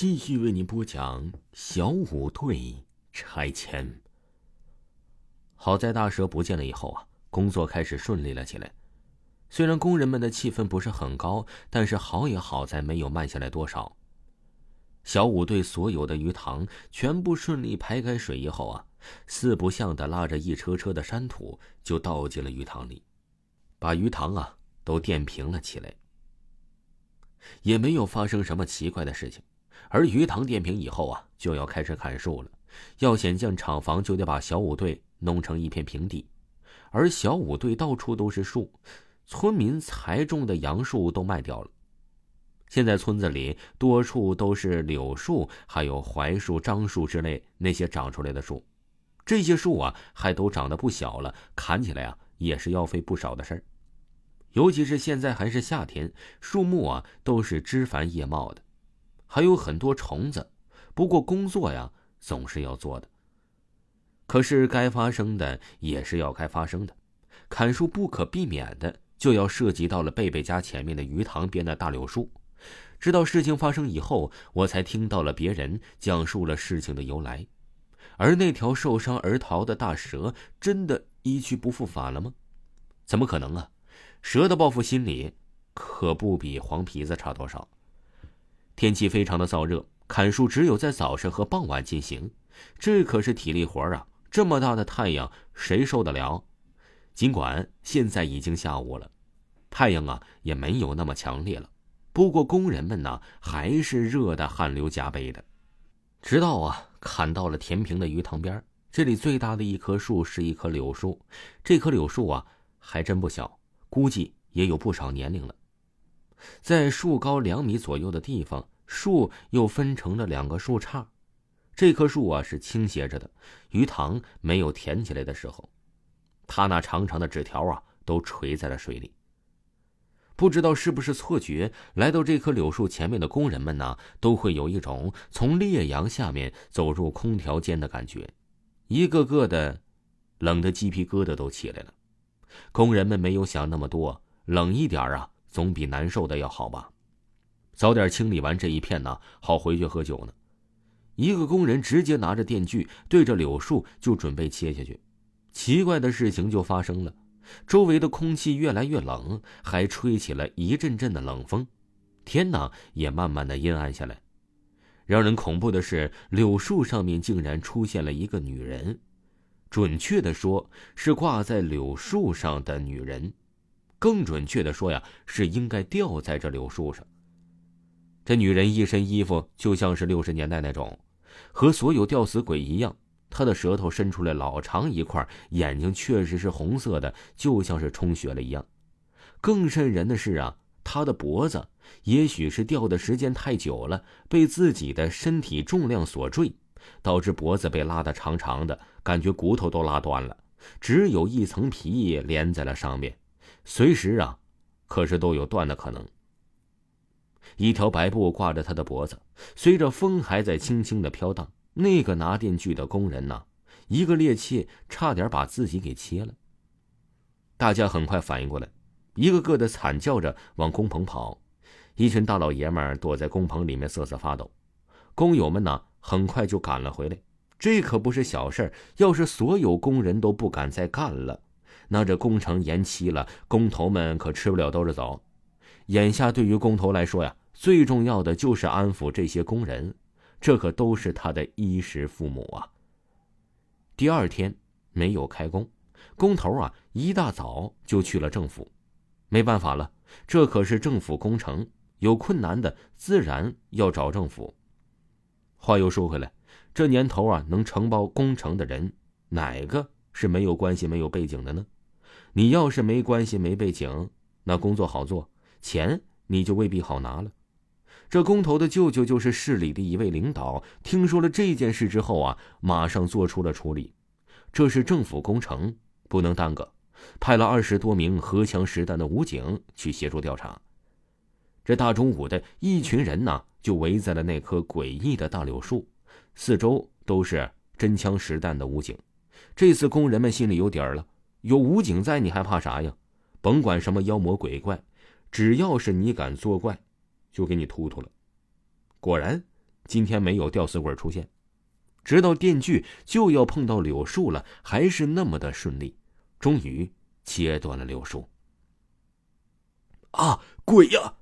继续为您播讲小五队拆迁。好在大蛇不见了以后啊，工作开始顺利了起来。虽然工人们的气氛不是很高，但是好也好在没有慢下来多少。小五队所有的鱼塘全部顺利排开水以后啊，四不像的拉着一车车的山土就倒进了鱼塘里，把鱼塘啊都垫平了起来。也没有发生什么奇怪的事情，而鱼塘垫平以后啊，就要开始砍树了。要想建厂房，就得把小五队弄成一片平地，而小五队到处都是树，村民才种的杨树都卖掉了。现在村子里多处都是柳树，还有槐树、樟树之类那些长出来的树，这些树啊还都长得不小了，砍起来啊也是要费不少的事儿。尤其是现在还是夏天，树木啊都是枝繁叶茂的，还有很多虫子。不过工作呀总是要做的。可是该发生的也是要该发生的，砍树不可避免的就要涉及到了贝贝家前面的鱼塘边的大柳树。直到事情发生以后，我才听到了别人讲述了事情的由来。而那条受伤而逃的大蛇，真的一去不复返了吗？怎么可能啊！蛇的报复心理，可不比黄皮子差多少。天气非常的燥热，砍树只有在早上和傍晚进行，这可是体力活啊！这么大的太阳，谁受得了？尽管现在已经下午了，太阳啊也没有那么强烈了，不过工人们呢还是热得汗流浃背的。直到啊砍到了填平的鱼塘边，这里最大的一棵树是一棵柳树，这棵柳树啊还真不小。估计也有不少年龄了。在树高两米左右的地方，树又分成了两个树杈。这棵树啊是倾斜着的，鱼塘没有填起来的时候，它那长长的枝条啊都垂在了水里。不知道是不是错觉，来到这棵柳树前面的工人们呢，都会有一种从烈阳下面走入空调间的感觉，一个个的冷的鸡皮疙瘩都起来了。工人们没有想那么多，冷一点啊，总比难受的要好吧。早点清理完这一片呢，好回去喝酒呢。一个工人直接拿着电锯对着柳树就准备切下去。奇怪的事情就发生了，周围的空气越来越冷，还吹起了一阵阵的冷风，天呢也慢慢的阴暗下来。让人恐怖的是，柳树上面竟然出现了一个女人。准确的说，是挂在柳树上的女人；更准确的说呀，是应该吊在这柳树上。这女人一身衣服就像是六十年代那种，和所有吊死鬼一样。她的舌头伸出来老长一块，眼睛确实是红色的，就像是充血了一样。更瘆人的是啊，她的脖子也许是吊的时间太久了，被自己的身体重量所坠。导致脖子被拉得长长的，感觉骨头都拉断了，只有一层皮连在了上面，随时啊，可是都有断的可能。一条白布挂着他的脖子，随着风还在轻轻的飘荡。那个拿电锯的工人呢，一个趔趄，差点把自己给切了。大家很快反应过来，一个个的惨叫着往工棚跑。一群大老爷们躲在工棚里面瑟瑟发抖，工友们呢？很快就赶了回来，这可不是小事儿。要是所有工人都不敢再干了，那这工程延期了，工头们可吃不了兜着走。眼下对于工头来说呀，最重要的就是安抚这些工人，这可都是他的衣食父母啊。第二天没有开工，工头啊一大早就去了政府。没办法了，这可是政府工程，有困难的自然要找政府。话又说回来，这年头啊，能承包工程的人，哪个是没有关系、没有背景的呢？你要是没关系、没背景，那工作好做，钱你就未必好拿了。这工头的舅舅就是市里的一位领导，听说了这件事之后啊，马上做出了处理。这是政府工程，不能耽搁，派了二十多名荷枪实弹的武警去协助调查。这大中午的一群人呢。就围在了那棵诡异的大柳树，四周都是真枪实弹的武警。这次工人们心里有底儿了，有武警在，你还怕啥呀？甭管什么妖魔鬼怪，只要是你敢作怪，就给你突突了。果然，今天没有吊死鬼出现。直到电锯就要碰到柳树了，还是那么的顺利，终于切断了柳树。啊，鬼呀！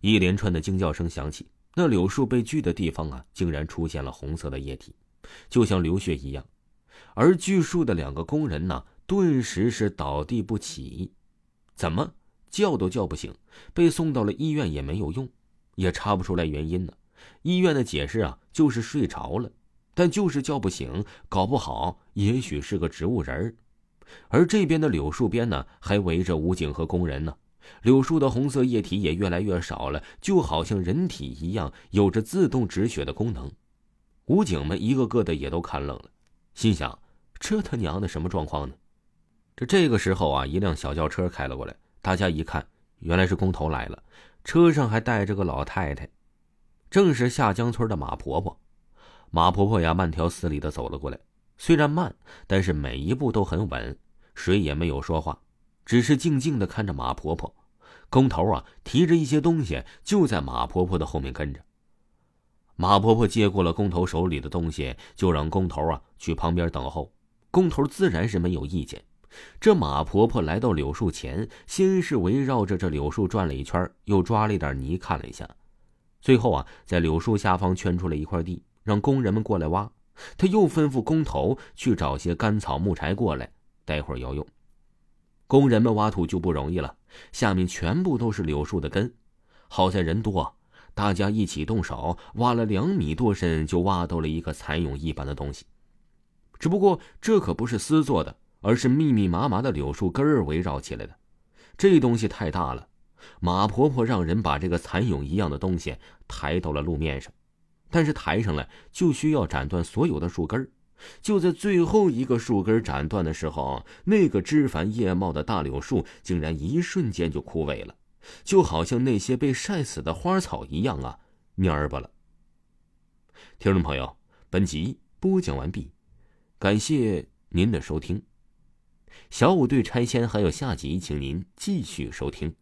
一连串的惊叫声响起，那柳树被锯的地方啊，竟然出现了红色的液体，就像流血一样。而锯树的两个工人呢，顿时是倒地不起，怎么叫都叫不醒，被送到了医院也没有用，也查不出来原因呢。医院的解释啊，就是睡着了。但就是叫不醒，搞不好也许是个植物人。而这边的柳树边呢，还围着武警和工人呢。柳树的红色液体也越来越少了，就好像人体一样，有着自动止血的功能。武警们一个个的也都看愣了，心想：这他娘的什么状况呢？这这个时候啊，一辆小轿车开了过来，大家一看，原来是工头来了，车上还带着个老太太，正是下江村的马婆婆。马婆婆呀，慢条斯理的走了过来，虽然慢，但是每一步都很稳。谁也没有说话，只是静静的看着马婆婆。工头啊，提着一些东西，就在马婆婆的后面跟着。马婆婆接过了工头手里的东西，就让工头啊去旁边等候。工头自然是没有意见。这马婆婆来到柳树前，先是围绕着这柳树转了一圈，又抓了一点泥看了一下，最后啊，在柳树下方圈出了一块地。让工人们过来挖，他又吩咐工头去找些干草木柴过来，待会儿要用。工人们挖土就不容易了，下面全部都是柳树的根。好在人多，大家一起动手，挖了两米多深，就挖到了一个蚕蛹一般的东西。只不过这可不是丝做的，而是密密麻麻的柳树根儿围绕起来的。这东西太大了，马婆婆让人把这个蚕蛹一样的东西抬到了路面上。但是抬上来就需要斩断所有的树根就在最后一个树根斩断的时候，那个枝繁叶茂的大柳树竟然一瞬间就枯萎了，就好像那些被晒死的花草一样啊，蔫巴了。听众朋友，本集播讲完毕，感谢您的收听。小五对拆迁还有下集，请您继续收听。